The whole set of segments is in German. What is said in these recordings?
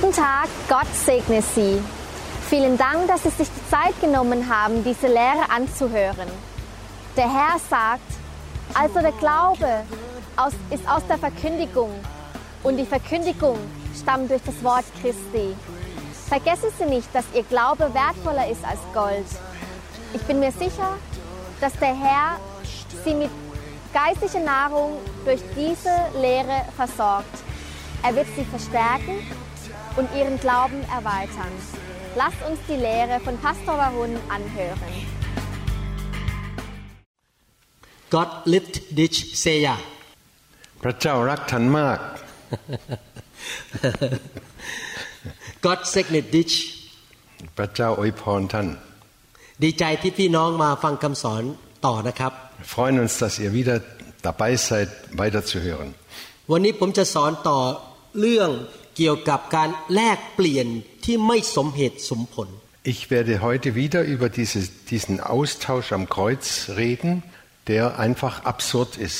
Guten Tag, Gott segne Sie. Vielen Dank, dass Sie sich die Zeit genommen haben, diese Lehre anzuhören. Der Herr sagt, also der Glaube ist aus der Verkündigung und die Verkündigung stammt durch das Wort Christi. Vergessen Sie nicht, dass Ihr Glaube wertvoller ist als Gold. Ich bin mir sicher, dass der Herr Sie mit geistlicher Nahrung durch diese Lehre versorgt. Er wird Sie verstärken und Ihren Glauben erweitern. Lasst uns die Lehre von Pastor Warun anhören. God lift ditch Seya พระเจ้ารักท่านมาก God segnet ditch พระเจ้าอวยพรท่าน ดีใจที่พี่น้องมาฟังคำสอนต่อนะครับ Wir freuen uns, dass ihr wieder dabei seid, weiterzuhören. วันนี้ผมจะสอนต่อเรื่อง เกี่ยวกับการแลกเปลี่ยนที่ไม่สมเหตุสมผล Ich werde heute wieder über diese, diesen Austausch am Kreuz reden, der einfach absurd ist.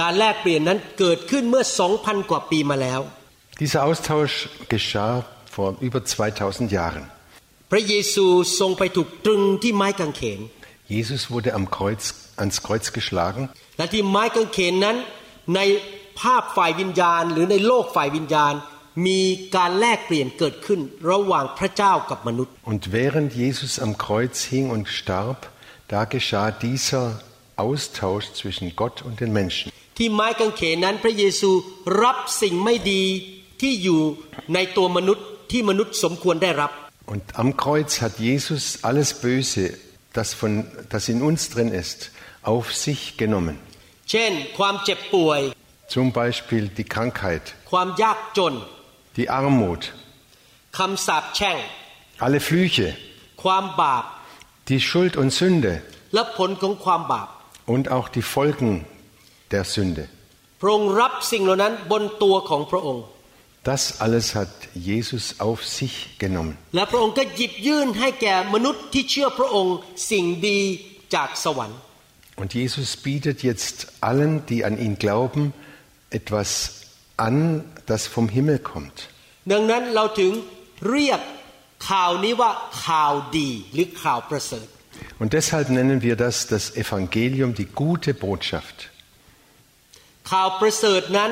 การแลกเปลี่ยนนั้นเกิดขึ้นเมื่อ 2,000 กว่าปีมาแล้ว Dieser Austausch geschah vor über 2000 Jahren. พระเยซูทรงไปถูกตรึงที่ไม้กางเขน Jesus wurde am Kreuz, ans Kreuz geschlagen และที่ไม้กางเขนนั้น ในภาพฝ่ายวิญญาณ หรือในโลกฝ่ายวิญญาณ มีการแลกเปลี่ยนเกิดขึ้น ระหว่างพระเจ้ากับมนุษย์ und während Jesus am Kreuz hing und starb, da geschah dieser Austausch zwischen Gott und den Menschen. ที่ไม้กางเขนนั้นพระเยซูรับสิ่งไม่ดีที่อยู่ในตัวมนุษย์ที่มนุษย์สมควรได้รับ Und am Kreuz hat Jesus alles Böse, das, von, das in uns drin ist, auf sich genommen. เช่น ความเจ็บป่วย Zum Beispiel die Krankheit, ความยากจน die Armut, alle Flüche, die Schuld und Sünde und auch die Folgen der Sünde. Das alles hat Jesus auf sich genommen. Und Jesus bietet jetzt allen, die an ihn glauben, etwas an, das vom Himmel kommt. ดังนั้นเราถึงเรียกข่าวนี้ว่าข่าวดีหรือข่าวประเสริฐ Und deshalb nennen wir das das Evangelium, die gute Botschaft. ข่าวประเสริฐนั้น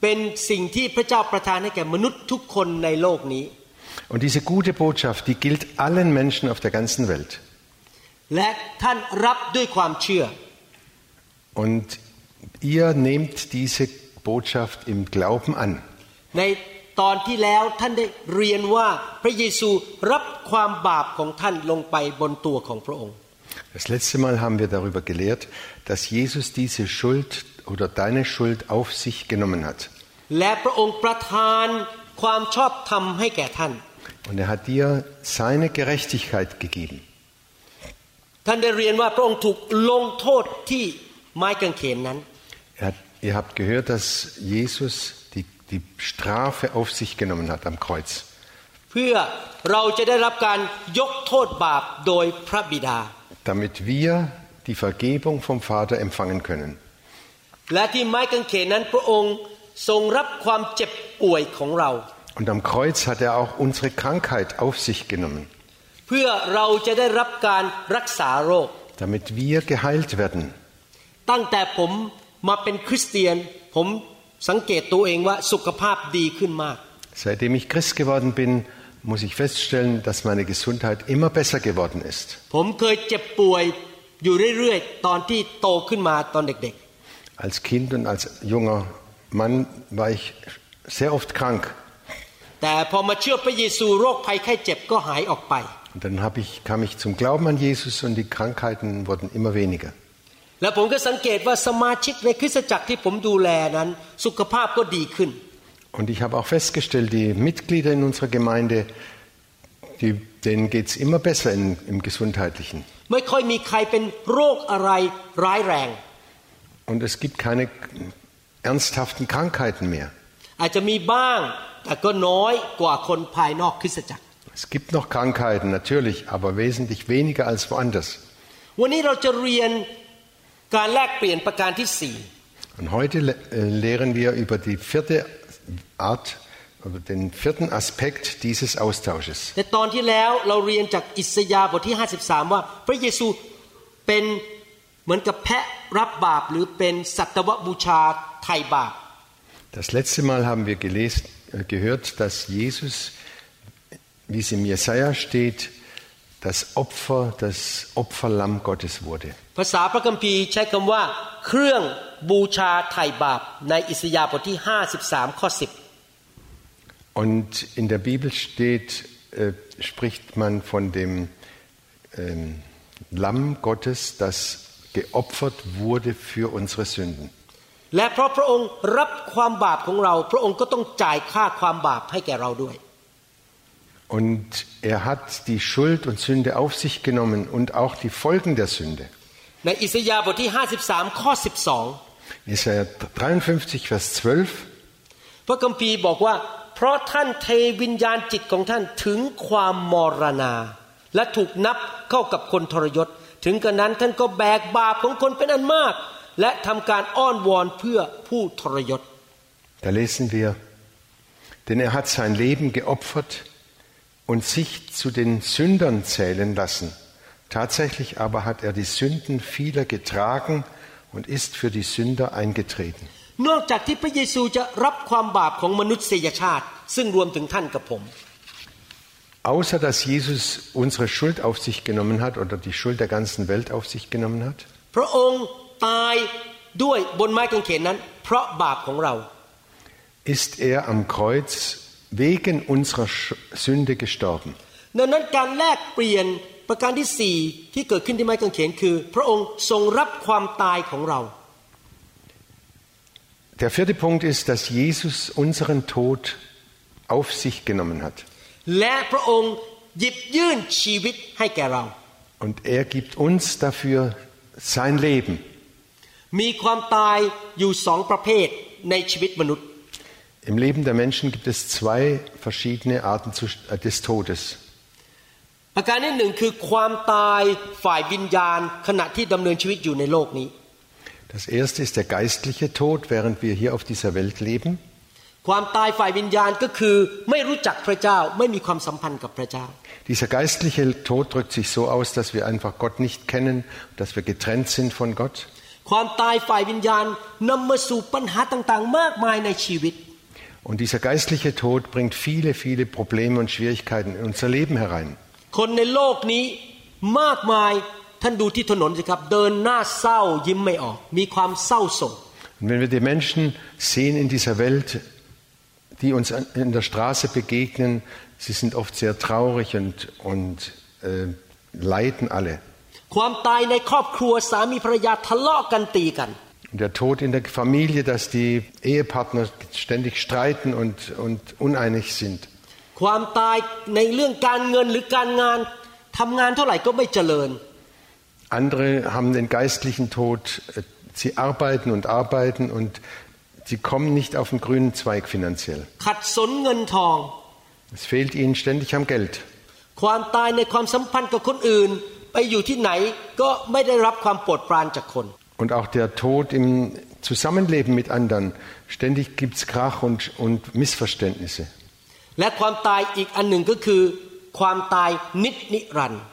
เป็นสิ่งที่พระเจ้าประทานให้แก่มนุษย์ทุกคนในโลกนี้ Und diese gute Botschaft, die gilt allen Menschen auf der ganzen Welt. และท่านรับด้วยความเชื่อ Und ihr nehmt diese Botschaft im Glauben an. ในตอนที่แล้วท่านได้เรียนว่าพระเยซูรับความบาปของท่านลงไปบนตัวของพระองค์ Das letzte Mal haben wir darüber gelehrt, dass Jesus diese Schuld oder deine Schuld auf sich genommen hat. และพระองค์ประทานความชอบธรรมให้แก่ท่าน Und er hat dir seine Gerechtigkeit gegeben. ท่านได้เรียนว่าพระองค์ถูกลงโทษที่ไม้กางเขนนั้น Er hat, ihr habt gehört, dass Jesus die, die Strafe auf sich genommen hat am Kreuz. เพื่อเราจะได้รับการยกโทษบาปโดยพระบิดา damit wir die Vergebung vom Vater empfangen können. และที่ไม้กางเขนนั้นพระองค์ทรงรับความเจ็บป่วยของเรา Und am Kreuz hat er auch unsere Krankheit auf sich genommen, เพื่อเราจะได้รับการรักษาโรค damit wir geheilt werden. ตั้งแต่ผม มาเป็นคริสเตียน ผมสังเกตตัวเองว่าสุขภาพดีขึ้นมาก Seitdem ich Christ geworden bin, muss ich feststellen, dass meine Gesundheit immer besser geworden ist. ผมเคยเจ็บป่วยอยู่เรื่อยๆ ตอนที่โตขึ้นมาตอนเด็ก Als Kind und als junger Mann war ich sehr oft krank. ๆ แต่พอมาเชื่อพระเยซูโรคภัยไข้เจ็บก็หายออกไป Und dann hab ich, kam ich zum Glauben an Jesus und die Krankheiten wurden immer weniger. และผมก็สังเกตว่าสมาชิกในคริสตจักรที่ผมดูแลนั้น สุขภาพก็ดีขึ้น Und ich habe auch festgestellt, die Mitglieder in unserer Gemeinde, die, denen geht es immer besser in, im Gesundheitlichen. ไม่ค่อยมีใครเป็นโรคอะไรร้ายแรง Und es gibt keine ernsthaften Krankheiten mehr. อาจจะมีบ้างแต่ก็น้อยกว่าคนภายนอกคริสตจักร Es gibt noch Krankheiten, natürlich, aber wesentlich weniger als woanders. วันนี้เราจะเรียน การแลกเปลี่ยนประการที่สี่ Und heute le- äh, lehren wir über die vierte Art oder den vierten Aspekt dieses Austausches. แต่ตอนที่แล้วเราเรียนจากอิสยาห์บทที่ 53 ว่า พระเยซูเป็นเหมือนกับแพะรับบาป หรือเป็นสัตวบูชาไถ่บาป Das letzte Mal haben wir gelesen, äh, gehört, dass Jesus, wie es im Jesaja steht, das Opfer, das Opferlamm Gottes wurde. ภาษาพระคัมภีร์ใช้คำว่า เครื่องบูชาไถ่บาป ในอิสยาห์บทที่ 53 ข้อ 10 Und in der Bibel steht, äh, spricht man von dem ähm, Lamm Gottes, das geopfert wurde für unsere Sünden. และเพราะพระองค์รับความบาปของเรา พระองค์ก็ต้องจ่ายค่าความบาปให้แก่เราด้วย Und er hat die Schuld und Sünde auf sich genommen und auch die Folgen der Sünde. ในอิสยาห์บทที่ 53 ข้อ 12 Jesaja 53, Vers 12. พระคัมภีร์บอกว่า เพราะท่านเทวิญญาณจิตของท่านถึงความมรณา และถูกนับเข้ากับคนทรยศ ถึงกระนั้นท่านก็แบกบาปของคนเป็นอันมาก และทำการอ้อนวอนเพื่อผู้ทรยศ Da lesen wir, denn er hat sein Leben geopfert und sich zu den Sündern zählen lassen. Tatsächlich aber hat er die Sünden vieler getragen und ist für die Sünder eingetreten. นอกจากที่พระเยซูจะรับความบาปของมนุษยชาติ ซึ่งรวมถึงท่านกับผม Außer dass Jesus unsere Schuld auf sich genommen hat oder die Schuld der ganzen Welt auf sich genommen hat, พระองค์ตายด้วยบนไม้กางเขนนั้น เพราะบาปของเรา ist er am Kreuz wegen unserer Sch- Sünde gestorben. ดังนั้นการแลกเปลี่ยนประการที่สี่ที่เกิดขึ้นที่ไม้กางเขนคือ พระองค์ทรงรับความตายของเรา Der vierte Punkt ist, dass Jesus unseren Tod auf sich genommen hat. และพระองค์หยิบยื่นชีวิตให้แก่เรา Und er gibt uns dafür sein Leben. มีความตายอยู่สองประเภทในชีวิตมนุษย์ Im Leben der Menschen gibt es zwei verschiedene Arten zu- äh, des Todes. ประการที่หนึ่งคือความตายฝ่ายวิญญาณ ขณะที่ดำเนินชีวิตอยู่ในโลกนี้ Das erste ist der geistliche Tod, während wir hier auf dieser Welt leben. ความตายฝ่ายวิญญาณก็คือไม่รู้จักพระเจ้าไม่มีความสัมพันธ์กับพระเจ้า Dieser geistliche Tod drückt sich so aus, dass wir einfach Gott nicht kennen, dass wir getrennt sind von Gott. ความตายฝ่ายวิญญาณนำมาสู่ปัญหาต่างๆ มากมายในชีวิต Und dieser geistliche Tod bringt viele, viele Probleme und Schwierigkeiten in unser Leben herein. คนในโลกนี้มากมายท่านดูที่ถนนสิครับ เดินหน้าเศร้ายิ้มไม่ออก มีความเศร้าโศก Und wenn wir die Menschen sehen in dieser Welt, die uns an- in der Straße begegnen, sie sind oft sehr traurig und, und äh, leiden alle. ความตายในครอบครัวสามีภรรยาทะเลาะกันตีกัน Und der Tod in der Familie, dass die Ehepartner ständig streiten und, und uneinig sind. ความตายในเรื่องการเงินหรือการงานทำงานเท่าไหร่ก็ไม่เจริญ Andere haben den geistlichen Tod, äh, sie arbeiten und arbeiten und sie kommen nicht auf den grünen Zweig finanziell. ขัดสนเงินทอง Es fehlt ihnen ständig am Geld. ความตายในความสัมพันธ์กับคนอื่น ไปอยู่ที่ไหนก็ไม่ได้รับความโปรดปรานจากคน Und auch der Tod im Zusammenleben mit anderen. Ständig gibt es Krach und, und Missverständnisse. และความตายอีกอันหนึ่งก็คือ ความตายนิจนิรันดร์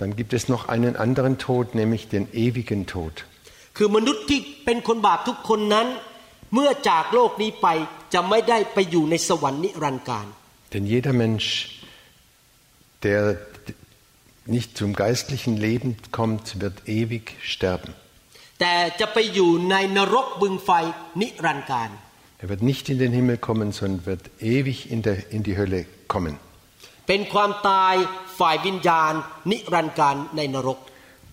Dann gibt es noch einen anderen Tod, nämlich den ewigen Tod. คือมนุษย์ที่เป็นคนบาปทุกคนนั้น เมื่อจากโลกนี้ไปจะไม่ได้ไปอยู่ในสวรรค์นิรันดร์การ Denn jeder Mensch, der nicht zum geistlichen Leben kommt, wird ewig sterben. แต่จะไปอยู่ในนรกบึงไฟนิรันดร์การ Er wird nicht in den Himmel kommen, sondern wird ewig in, der, in die Hölle kommen. เป็นความตายฝ่ายวิญญาณนิรันดร์การในนรก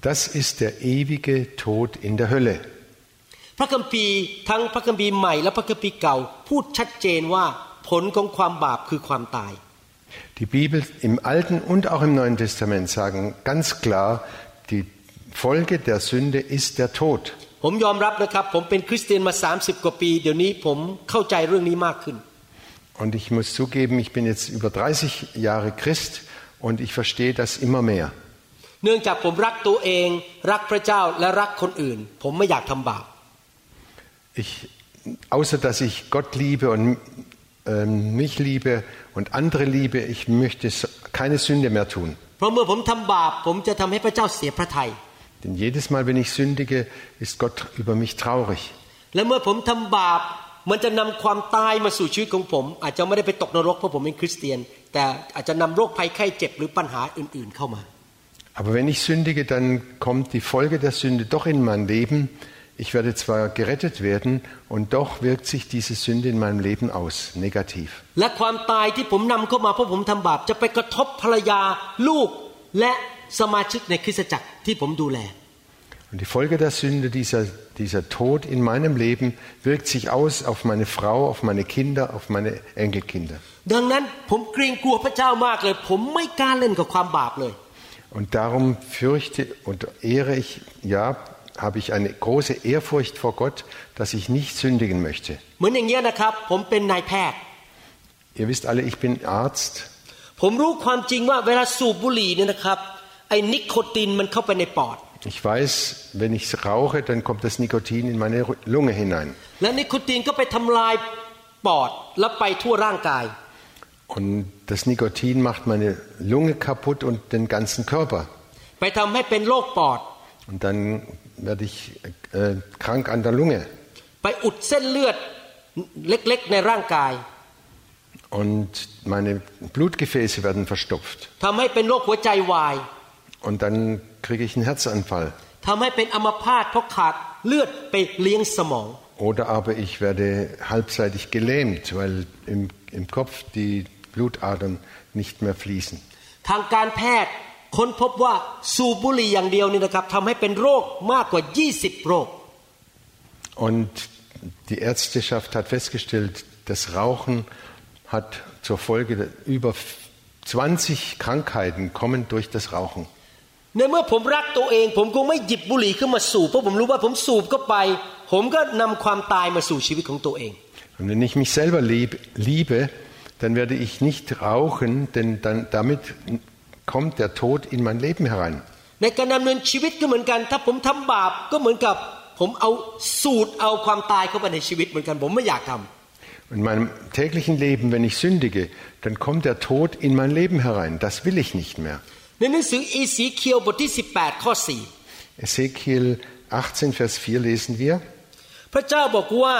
Das ist der ewige Tod in der Hölle. พระคัมภีร์ทั้งพระคัมภีร์ใหม่และพระคัมภีร์เก่าพูดชัดเจนว่าผลของความบาปคือความตาย Die Bibel im Alten und auch im Neuen Testament sagen ganz klar, die Folge der Sünde ist der Tod. ผมยอมรับนะครับ ผมเป็นคริสเตียนมา 30 กว่าปี เดี๋ยวนี้ผมเข้าใจเรื่องนี้มากขึ้น Und ich muss zugeben, ich bin jetzt über 30 Jahre Christ und ich verstehe das immer mehr. เนื่องจากผมรักตัวเอง รักพระเจ้าและรักคนอื่น ผมไม่อยากทำบาป Ich, außer dass ich Gott liebe und ähm, mich liebe und andere liebe, ich möchte s- keine Sünde mehr tun. เพราะเมื่อผมทำบาป ผมจะทำให้พระเจ้าเสียพระทัย denn jedes Mal, wenn ich sündige, ist Gott über mich traurig. Aber wenn ich sündige, dann kommt die Folge der Sünde doch in mein Leben. Ich werde zwar gerettet werden und doch wirkt sich diese Sünde in meinem Leben aus, negativ. Und ละความตายที่ผมนำเข้ามาเพราะผมทำบาป จะไปกระทบภรรยาลูก และสมาชิกในคริสตจักรที่ผมดูแล Und die Folge der Sünde, dieser, dieser Tod in meinem Leben, wirkt sich aus auf meine Frau, auf meine Kinder, auf meine Enkelkinder. ดังนั้นผมเกรงกลัวพระเจ้ามากเลย ผมไม่กล้าเล่นกับความบาปเลย Und darum fürchte und ehre ich, ja, habe ich eine große Ehrfurcht vor Gott, dass ich nicht sündigen möchte. เหมือนอย่างเงี้ยนะครับ ผมเป็นนายแพทย์ Ihr wisst alle, ich bin Arzt ผมรู้ความจริงว่าเวลาสูบบุหรี่เนี่ยนะครับ ich weiß, wenn ich rauche, dann kommt das Nikotin in meine Lunge hinein. Und das Nikotin macht meine Lunge kaputt und den ganzen Körper. Und dann werde ich äh, äh, krank an der Lunge. Und meine Blutgefäße werden verstopft. Und dann kriege ich einen Herzanfall. ทำให้เป็นอัมพาตเพราะขาดเลือดไปเลี้ยงสมอง Oder aber ich werde halbseitig gelähmt, weil im, im Kopf die Blutadern nicht mehr fließen. ทางการแพทย์ค้นพบว่าสูบบุหรี่อย่างเดียวนี่นะครับทำให้เป็นโรคมากกว่า 20 โรค Und die Ärzteschaft hat festgestellt, das Rauchen hat zur Folge über 20 Krankheiten kommen durch das Rauchen. ในเมื่อผมรักตัวเอง ผมคงไม่หยิบบุหรี่ขึ้นมาสูบเพราะผมรู้ว่าผมสูบเข้าไป ผมก็นำความตายมาสู่ชีวิตของตัวเอง Und wenn ich mich selber lieb, liebe, dann werde ich nicht rauchen, denn dann, damit kommt der Tod in mein Leben herein. ในการดำเนินชีวิตก็เหมือนกัน ถ้าผมทำบาปก็เหมือนกับ ผมเอาสูตรเอาความตายเข้าไปในชีวิตเหมือนกัน ผมไม่อยากทำ In meinem täglichen Leben, wenn ich sündige, dann kommt der Tod in mein Leben herein. Das will ich nicht mehr. ในหนังสืออีสีเคียวบทที่ 18 ข้อ Ezekiel 18, Vers 4 lesen wir. 4พระเจ้าบอกว่า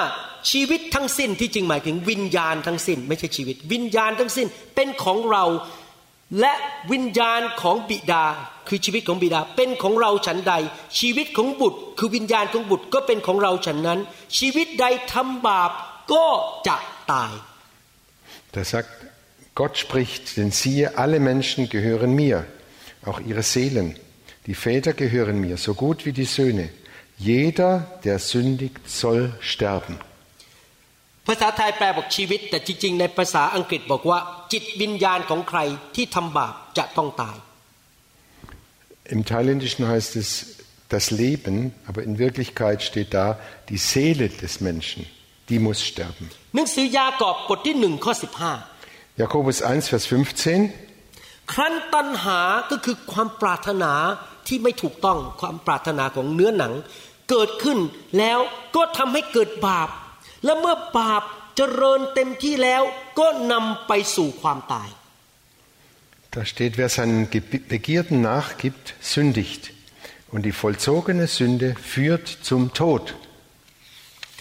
ชีวิตทั้งสิ้นที่จริงหมายถึงวิญญาณทั้งสิ้น ไม่ใช่ชีวิต วิญญาณทั้งสิ้นเป็นของเราและวิญญาณของบิดา คือชีวิตของบิดาเป็นของเราฉันใด ชีวิตของบุตร คือวิญญาณของบุตรก็เป็นของเราฉันนั้น ชีวิตใดทำบาปก็จะตาย Da sagt, Gott spricht, denn siehe, alle Menschen gehören mir, auch ihre Seelen. Die Väter gehören mir, so gut wie die Söhne. Jeder, der sündigt, soll sterben. ภาษาไทยแปลบอกชีวิต แต่จริงๆในภาษาอังกฤษบอกว่า จิตวิญญาณของใครที่ทำบาปจะต้องตาย Im Thailändischen heißt es das Leben, aber in Wirklichkeit steht da die Seele des Menschen, die muss sterben. หนังสือยากอบบทที่หนึ่งข้อ15 Jakobus 1, Vers 15. ครั้นตัณหาก็คือความปรารถนาที่ไม่ถูกต้องความปรารถนาของเนื้อหนัง เกิดขึ้นแล้วก็ทำให้เกิดบาป และเมื่อบาปเจริญเต็มที่แล้วก็นำไปสู่ความตาย Da steht, wer seinen Begierden nachgibt, sündigt. Und die vollzogene Sünde führt zum Tod.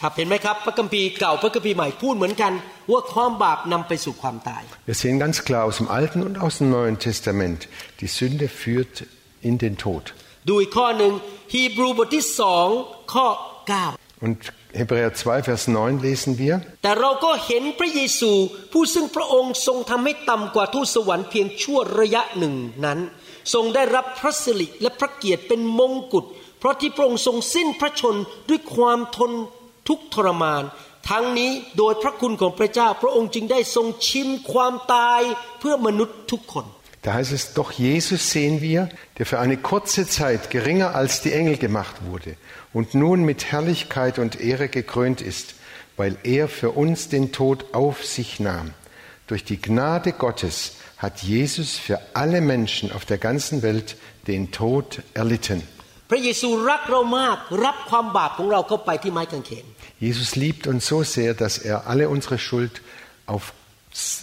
ครับเห็นไหมครับพระคัมภีร์เก่าพระคัมภีร์ใหม่พูดเหมือนกันว่าความบาปนำไปสู่ความตาย Wir sehen ganz klar aus dem Alten und aus dem Neuen Testament, die Sünde führt in den Tod. ดูอีกข้อหนึ่งฮีบรูบทที่สองข้อ9 Und Hebräer 2, Vers 9 lesen wir, แต่เราก็เห็นพระเยซูผู้ซึ่งพระองค์ทรงทำให้ต่ำกว่าทูตสวรรค์เพียงชั่วระยะหนึ่งนั้น ทรงได้รับพระสิริและพระเกียรติเป็นมงกุฎเพราะที่พระองค์ทรงสิ้นพระชนด้วยความทน ทุกข์ทรมาน ทั้งนี้โดยพระคุณของพระเจ้า พระองค์จึงได้ทรงชิมความตายเพื่อมนุษย์ทุกคน da heißt es, doch Jesus sehen wir, der für eine kurze Zeit geringer als die Engel gemacht wurde und nun mit Herrlichkeit und Ehre gekrönt ist, weil er für uns den Tod auf sich nahm. Durch die Gnade Gottes hat Jesus für alle Menschen auf der ganzen Welt den Tod erlitten. พระเยซูรักเรามากรับความบาปของเราเข้าไปที่ไม้กางเขน Jesus liebt uns so sehr, dass er alle unsere Schuld auf,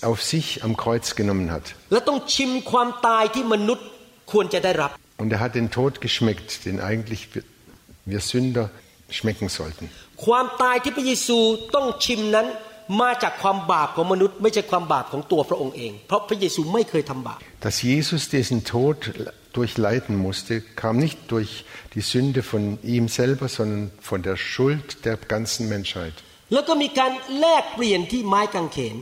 auf sich am Kreuz genommen hat. และต้องชิมความตายที่มนุษย์ควรจะได้รับ Und er hat den Tod geschmeckt, den eigentlich wir, wir Sünder schmecken sollten. ความตายที่พระเยซูต้องชิมนั้นมาจากความบาปของมนุษย์ ไม่ใช่ความบาปของตัวพระองค์เอง เพราะพระเยซูไม่เคยทำบาป Dass Jesus diesen Tod durchleiden musste, kam nicht durch die Sünde von ihm selber, sondern von der Schuld der ganzen Menschheit. แล้วก็มีการแลกเปลี่ยนที่ไม้กางเขน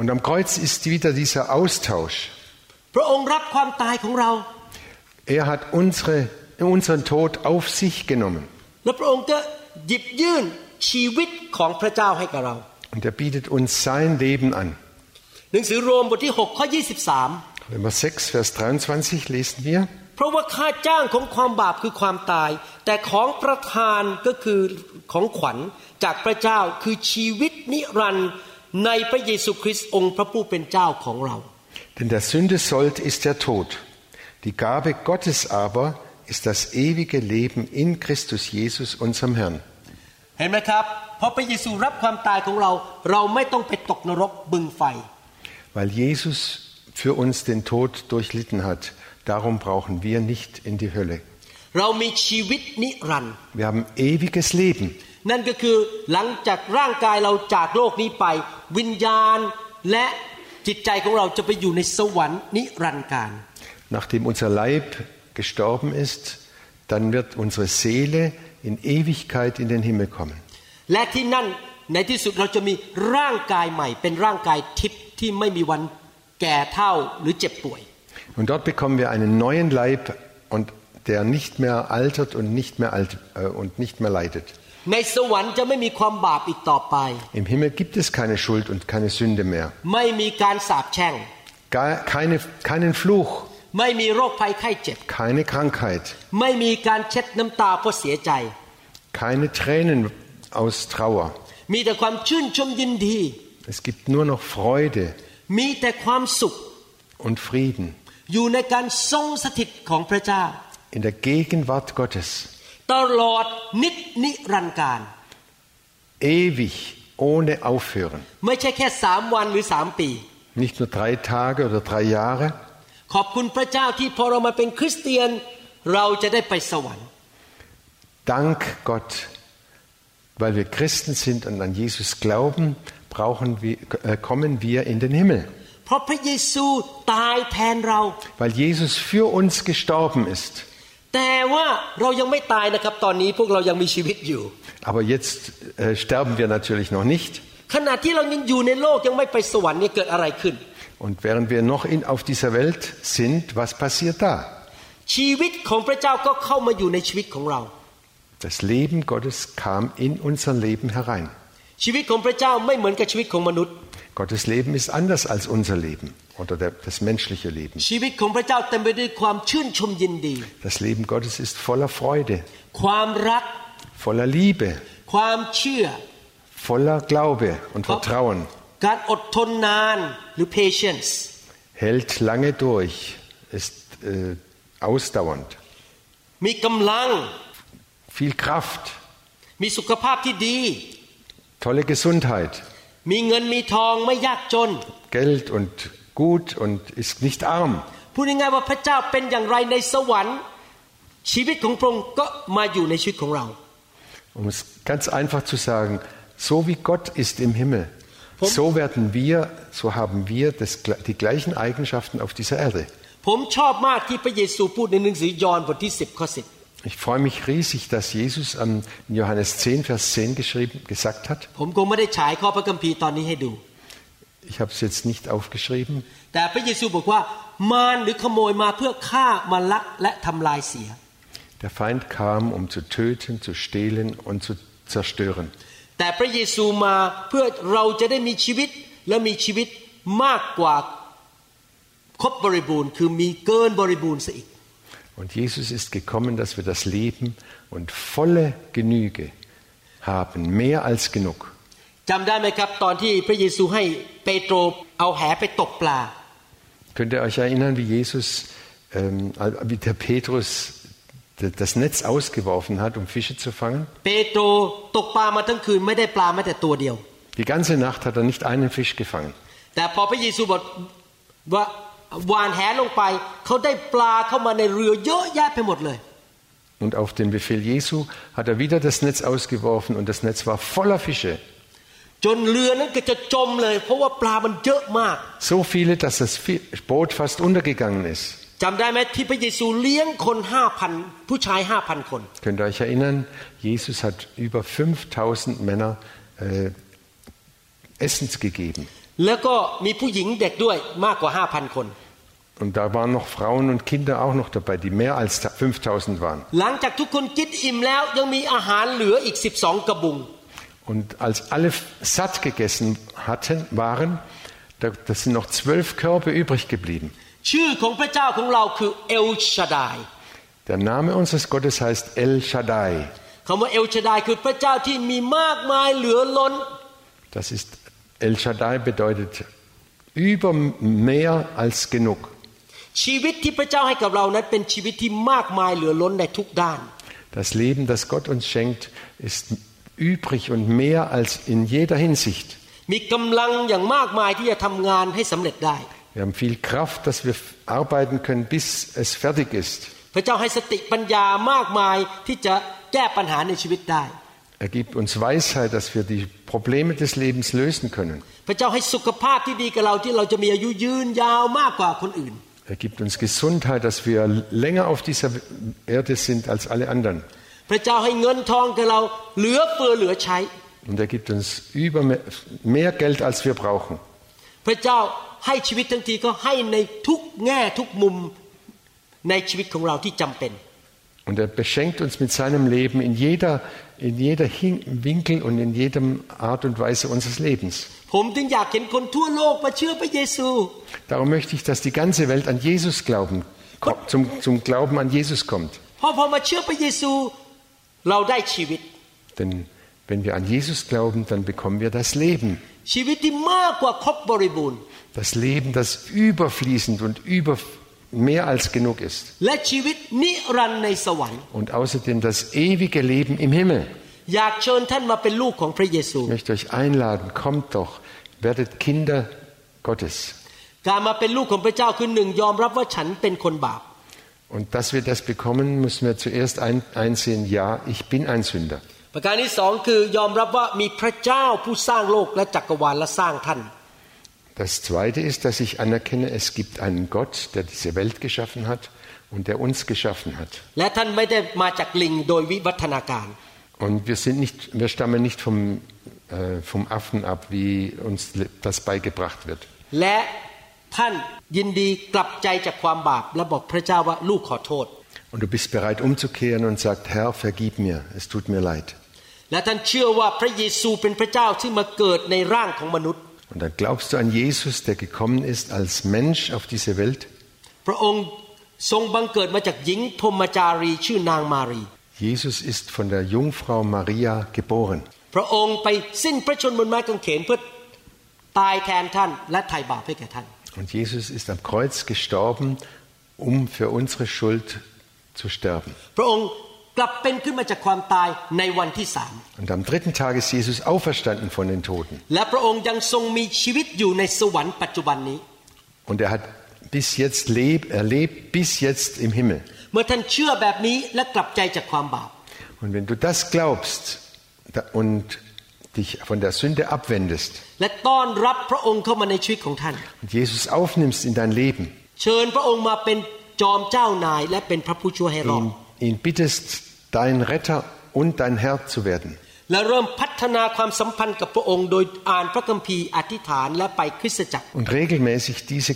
Und am Kreuz ist wieder dieser Austausch. พระองค์รับความตายของเรา Er hat unsere, unseren Tod auf sich genommen และพระองค์ก็หยิบยื่นชีวิตของพระเจ้าให้กับเรา und er bietet uns sein Leben an. หนังสือโรมบทที่6ข้อ23 Römer 6, Vers 23 lesen wir. เพราะว่าค่าจ้างของความบาปคือความตาย แต่ของประทานก็คือของขวัญจากพระเจ้าคือชีวิตนิรันดร์ในพระเยซูคริสต์องค์พระผู้เป็นเจ้าของเรา Denn der Sünde Sold ist der Tod. Die Gabe Gottes aber ist das ewige Leben in Christus Jesus, unserem Herrn. เห็นไหมครับเพราะพระเยซูรับความตายของเรา เราไม่ต้องไปตกนรกบึงไฟ Weil Jesus für uns den Tod durchlitten hat, darum brauchen wir nicht in die Hölle. เรามีชีวิตนิรันดร์ Wir haben ewiges Leben. นั่นก็คือหลังจากร่างกายเราจากโลกนี้ไป วิญญาณและจิตใจของเราจะไปอยู่ในสวรรค์นิรันดร์การ Nachdem unser Leib gestorben ist, dann wird unsere Seele in Ewigkeit in den Himmel kommen. และที่นั่นในที่สุดเราจะมีร่างกายใหม่ เป็นร่างกายทิพย์ที่ไม่มีวัน und dort bekommen wir einen neuen Leib und der nicht mehr altert und nicht mehr alt äh, und nicht mehr leidet. Im Himmel gibt es keine Schuld und keine Sünde mehr. Keine, keinen Fluch. Keine Krankheit. Keine Tränen aus Trauer. Es gibt nur noch Freude. มีแต่ความสุข und Frieden อยู่ในการทรงสถิตของพระเจ้า in der Gegenwart Gottes ตลอดนิจนิรันดร์การ ewig ohne aufhören ไม่ใช่แค่สามวันหรือสามปี nicht nur drei Tage oder drei Jahre ขอบคุณพระเจ้าที่พอเรามาเป็นคริสเตียนเราจะได้ไปสวรรค์ Dank Gott weil wir Christen sind und an Jesus glauben, brauchen wir, äh, kommen wir in den Himmel. เพราะพระเยซูตายแทนเรา Weil Jesus für uns gestorben ist. แต่ว่าเรายังไม่ตายนะครับ ตอนนี้พวกเรายังมีชีวิตอยู่ Aber jetzt äh, sterben wir natürlich noch nicht. ขณะที่เรายังอยู่ในโลกยังไม่ไปสวรรค์เนี่ยเกิดอะไรขึ้น Und während wir noch in, auf dieser Welt sind, was passiert da? ชีวิตของพระเจ้าก็เข้ามาอยู่ในชีวิตของเรา Das Leben Gottes kam in unser Leben herein. ชีวิตของพระเจ้าไม่เหมือนกับชีวิตของมนุษย์ Gottes Leben ist anders als unser Leben oder der, das menschliche Leben. ชีวิตของพระเจ้าเต็มไปด้วยความชื่นชมยินดี Das Leben Gottes ist voller Freude, ความรัก voller Liebe, ความเชื่อ voller Glaube und Vertrauen, การอดทนนานหรือ patience hält lange durch, ist äh, ausdauernd, มีกำลัง viel Kraft, มีสุขภาพที่ดี tolle Gesundheit, มีเงินมีทองไม่ยากจน Geld und gut und ist nicht arm. พูดง่ายๆว่าพระเจ้าเป็นอย่างไรในสวรรค์ ชีวิตของพระองค์ก็มาอยู่ในชีวิตของเรา Um es ganz einfach zu sagen, so wie Gott ist im Himmel, so werden wir, so haben wir das, die gleichen Eigenschaften auf dieser Erde. ผมชอบมากที่พระเยซูพูดในหนังสือยอห์นบทที่ 10 ข้อ 10 ich freue mich riesig, dass Jesus in Johannes 10, Vers 10 geschrieben, gesagt hat. Ich habe es jetzt nicht aufgeschrieben. Der Feind kam, um zu töten, zu stehlen und zu zerstören. Und Jesus ist gekommen, dass wir das Leben und volle Genüge haben, mehr als genug. จำได้ไหมครับ ตอนที่พระเยซูให้เปโตรเอาแหไปตกปลา Könnt ihr euch erinnern, wie Jesus, ähm, wie der Petrus das Netz ausgeworfen hat, um Fische zu fangen? เปโตรตกปลามาทั้งคืนไม่ได้ปลาแม้แต่ตัวเดียว Die ganze Nacht hat er nicht einen Fisch gefangen. แต่พอพระเยซูบอกว่าวานแหลงไป เขาได้ปลาเข้ามาในเรือเยอะแยะไปหมดเลย Und auf den Befehl Jesu hat er wieder das Netz ausgeworfen und das Netz war voller Fische. จนเรือนั้นก็จะจมเลย เพราะว่าปลามันเยอะมาก So viele, dass das Fi- Boot fast untergegangen ist. จำได้ไหมที่พระเยซูเลี้ยงคนห้าพันผู้ชายห้าพันคน Könnt ihr euch erinnern, Jesus hat über 5000 Männer äh, Essens gegeben. แล้วก็มีผู้หญิงเด็กด้วยมากกว่าห้าพันคน und da waren noch Frauen und Kinder auch noch dabei, die mehr als 5000 waren. Und als alle satt gegessen hatten, waren, da, da sind noch zwölf Körbe übrig geblieben. Der Name unseres Gottes heißt El Shaddai. Das ist El Shaddai bedeutet über mehr als genug. ชีวิตที่พระเจ้าให้กับเรานั้นเป็นชีวิตที่มากมายเหลือล้นในทุกด้าน Das Leben, das Gott uns schenkt, ist übrig und mehr als in jeder Hinsicht. มีกำลังอย่างมากมายที่จะทำงานให้สำเร็จได้ Wir haben viel Kraft, dass wir arbeiten können, bis es fertig ist. พระเจ้าให้สติปัญญามากมายที่จะแก้ปัญหาในชีวิตได้ Er gibt uns Weisheit, dass wir die Probleme des Lebens lösen können. พระเจ้าให้สุขภาพที่ดีกับเราที่เราจะมีอายุยืนยาวมากกว่าคนอื่น Er gibt uns Gesundheit, dass wir länger auf dieser Erde sind als alle anderen. พระเจ้าให้เงินทองกับเราเหลือเฟือเหลือใช้ Und er gibt uns über mehr Geld, als wir brauchen. พระเจ้าให้ชีวิตทั้งทีก็ให้ในทุกแง่ทุกมุมในชีวิตของเราที่จำเป็น Und er beschenkt uns mit seinem Leben in jeder, in jeder Hin Winkel und in jedem Art und Weise unseres Lebens. Darum möchte ich, dass die ganze Welt an Jesus glauben, zum, zum Glauben an Jesus kommt. Denn wenn wir an Jesus glauben, dann bekommen wir das Leben. Das Leben, das überfließend und über mehr als genug ist. Und außerdem das ewige Leben im Himmel. Ich möchte euch einladen, kommt doch werdet Kinder Gottes. การมาเป็นลูกของพระเจ้าคือหนึ่งยอมรับว่าฉันเป็นคนบาป Und dass wir das bekommen, müssen wir zuerst ein, einsehen, ja, ich bin ein Sünder. ประการที่สองคือยอมรับว่ามีพระเจ้าผู้สร้างโลกและจักรวาลและสร้างท่าน Das zweite ist, dass ich anerkenne, es gibt einen Gott, der diese Welt geschaffen hat und der uns geschaffen hat. และท่านไม่ได้มาจากลิงโดยวิวัฒนาการ Und wir, sind nicht, wir stammen nicht vom, äh, vom Affen ab, wie uns das beigebracht wird. และท่านยินดีกลับใจจากความบาป และบอกพระเจ้าว่าลูกขอโทษ Und du bist bereit umzukehren und sagst, Herr, vergib mir, es tut mir leid. และท่านเชื่อว่าพระเยซูเป็นพระเจ้าที่มาเกิดในร่างของมนุษย์ Und dann glaubst du an Jesus, der gekommen ist als Mensch auf diese Welt. พระองค์ทรงบังเกิดมาจากหญิงพรหมจารีชื่อนางมารี Jesus ist von der Jungfrau Maria geboren. พระองค์ไปสิ้นพระชนม์บนไม้กางเขนเพื่อตายแทนท่าน และไถ่บาปให้แก่ท่าน Und Jesus ist am Kreuz gestorben, um für unsere Schuld zu sterben. พระองค์กลับเป็นขึ้นมาจากความตายในวันที่สาม Und am dritten Tag ist Jesus auferstanden von den Toten. และพระองค์ยังทรงมีชีวิตอยู่ในสวรรค์ปัจจุบันนี้ Und er hat bis jetzt leb, er lebt bis jetzt im Himmel. เมื่อท่านเชื่อแบบนี้และกลับใจจากความบาป Und wenn du das glaubst da- und dich von der Sünde abwendest และต้อนรับพระองค์เข้ามาในชีวิตของท่าน und Jesus aufnimmst in dein Leben, เชิญพระองค์มาเป็นจอมเจ้านาย และเป็นพระผู้ช่วยให้รอด ihn, ihn bittest, dein Retter und dein Herr zu werden. และเริ่มพัฒนาความสัมพันธ์กับพระองค์ โดยอ่านพระคัมภีร์อธิษฐานและไปคริสตจักร Und regelmäßig diese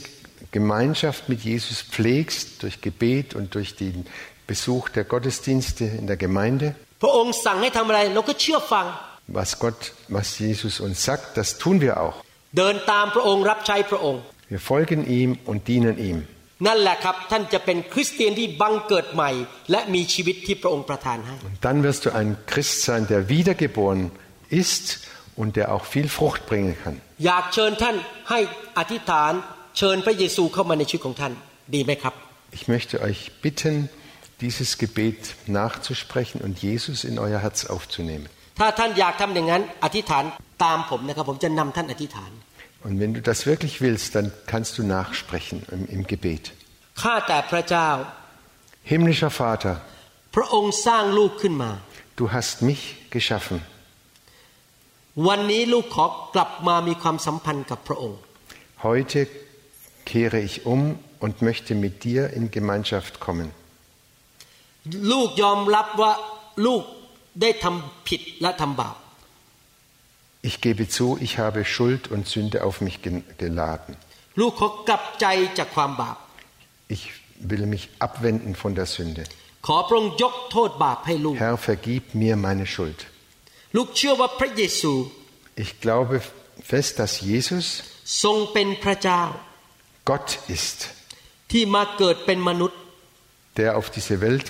Gemeinschaft mit Jesus pflegst durch Gebet und durch den Besuch der Gottesdienste in der Gemeinde. พระองค์สั่งให้ทำอะไรเราก็เชื่อฟัง Was Gott, was Jesus uns sagt, das tun wir auch. เดินตามพระองค์รับใช้พระองค์ Wir folgen ihm und dienen ihm. นั่นแหละครับท่านจะเป็นคริสเตียนที่บังเกิดใหม่ และมีชีวิตที่พระองค์ประทานให้ Und dann wirst du ein Christ sein, der wiedergeboren ist und der auch viel Frucht bringen kann. อยากเชิญท่านให้อธิษฐานเชิญพระเยซูเข้ามาในชีวิตของท่านดีไหมครับ Ich möchte euch bitten, dieses Gebet nachzusprechen und Jesus in euer Herz aufzunehmen. Und wenn du das wirklich willst, dann kannst du nachsprechen im, im Gebet. Himmlischer Vater, du hast mich geschaffen. Heute kehre ich um und möchte mit dir in Gemeinschaft kommen. ลูกยอมรับว่าลูกได้ทำผิดและทำบาป Ich gebe zu, ich habe Schuld und Sünde auf mich ge- geladen. ลูกขอกลับใจจากความบาป Ich will mich abwenden von der Sünde. ขอพระองค์ยกโทษบาปให้ลูก Herr, vergib mir meine Schuld. ลูกเชื่อว่าพระเยซู Ich glaube fest, dass Jesus ทรงเป็นพระเจ้า Gott ist, ที่มาเกิดเป็นมนุษย์ der auf diese Welt,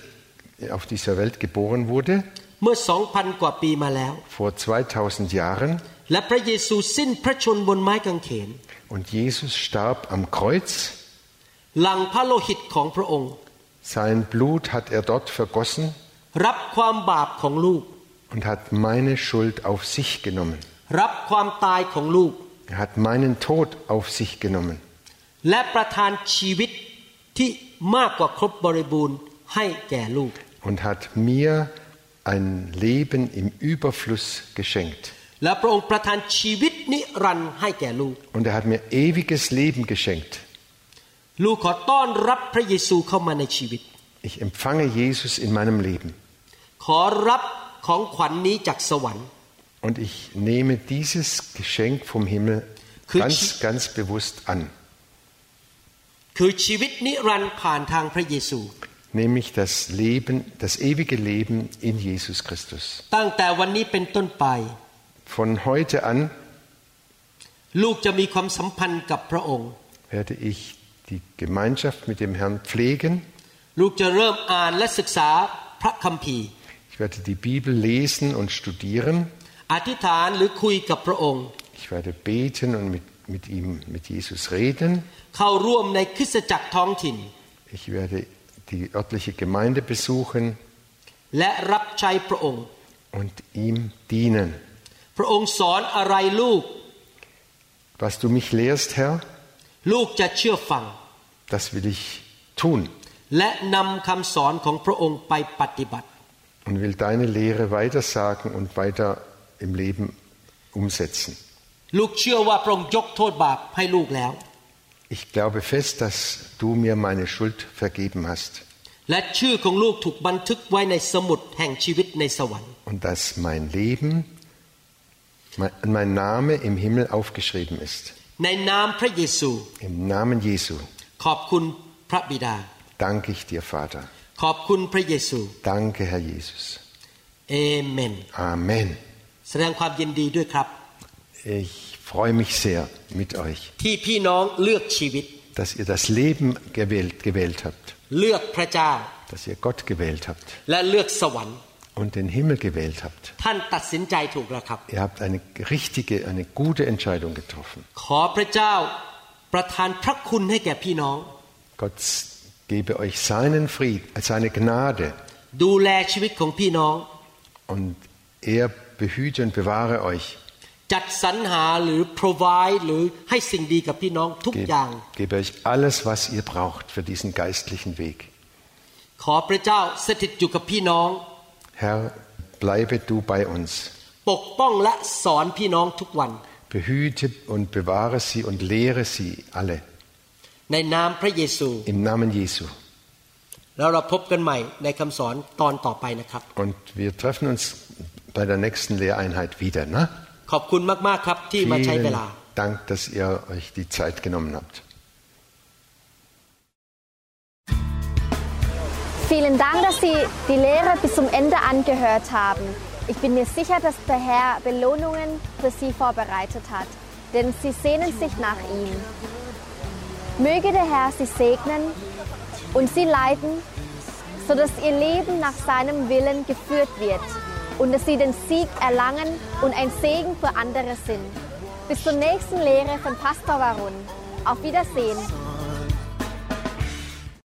auf dieser Welt geboren wurde, เมื่อสองพันกว่าปีมาแล้ว vor 2000 Jahren. และพระเยซูสิ้นพระชนม์บนไม้กางเขน Und Jesus starb am Kreuz. หลังพระโลหิตของพระองค์ Sein Blut hat er dort vergossen รับความบาปของลูก und hat meine Schuld auf sich genommen. รับความตายของลูก Er hat meinen Tod auf sich genommen และประทานชีวิตที่มากกว่าครบบริบูรณ์ให้แก่ลูก und hat mir ein Leben im Überfluss geschenkt. Und er hat mir ewiges Leben geschenkt. Ich empfange Jesus in meinem Leben. Und ich nehme dieses Geschenk vom Himmel ganz, ganz bewusst an nämlich das Leben, das ewige Leben in Jesus Christus. Von heute an werde ich die Gemeinschaft mit dem Herrn pflegen. Ich werde die Bibel lesen und studieren. Ich werde beten und mit, mit ihm, mit Jesus reden. Ich werde die örtliche Gemeinde besuchen และรับใช้พระองค์ und ihm dienen. พระองค์สอนอะไรลูก Was du mich lehrst, Herr, ลูกจะเชื่อฟัง das will ich tun และนำคำสอนของพระองค์ไปปฏิบัติ und will deine Lehre weitersagen und weiter im Leben umsetzen. ลูกเชื่อว่าพระองค์ยกโทษบาปให้ลูกแล้ว ich glaube fest, dass du mir meine Schuld vergeben hast. Und dass mein Leben, mein Name im Himmel aufgeschrieben ist. Im Namen Jesu. Danke ich dir, Vater. Danke, Herr Jesus. Amen. Amen. Ich freue mich sehr mit euch, dass ihr das Leben gewählt, gewählt habt, dass ihr Gott gewählt habt und den Himmel gewählt habt. Ihr habt eine richtige, eine gute Entscheidung getroffen. Gott gebe euch seinen Frieden, seine Gnade. Und er behüte und bewahre euch. จัดสรรหาหรือ provide หรือให้สิ่งดีกับพี่น้องทุก Gebe, อย่าง gebe euch alles, was ihr braucht für diesen geistlichen Weg. ขอพระเจ้าสถิตอยู่กับพี่น้อง Herr, bleibe du bei uns. ปกป้องและสอนพี่น้องทุกวัน Behüte und bewahre sie und lehre sie alle. ในนามพระเยซู Im Namen Jesu. แล้วเราพบกันใหม่ในคำสอนตอนต่อไปนะครับ Und wir treffen uns bei der nächsten Lehreinheit wieder. Ne? ขอบคุณมาก ๆ ครับที่มาใช้เว Vielen ลา Dank, dass ihr euch die Zeit genommen habt. Vielen Dank, dass Sie die Lehre bis zum Ende angehört haben. Ich bin mir sicher, dass der Herr Belohnungen für Sie vorbereitet hat, denn Sie sehnen sich nach ihm. Möge der Herr Sie segnen und Sie leiten, sodass Ihr Leben nach seinem Willen geführt wird und dass Sie den Sieg erlangen und ein Segen für andere sind. Bis zur nächsten Lehre von Pastor Warun. Auf Wiedersehen.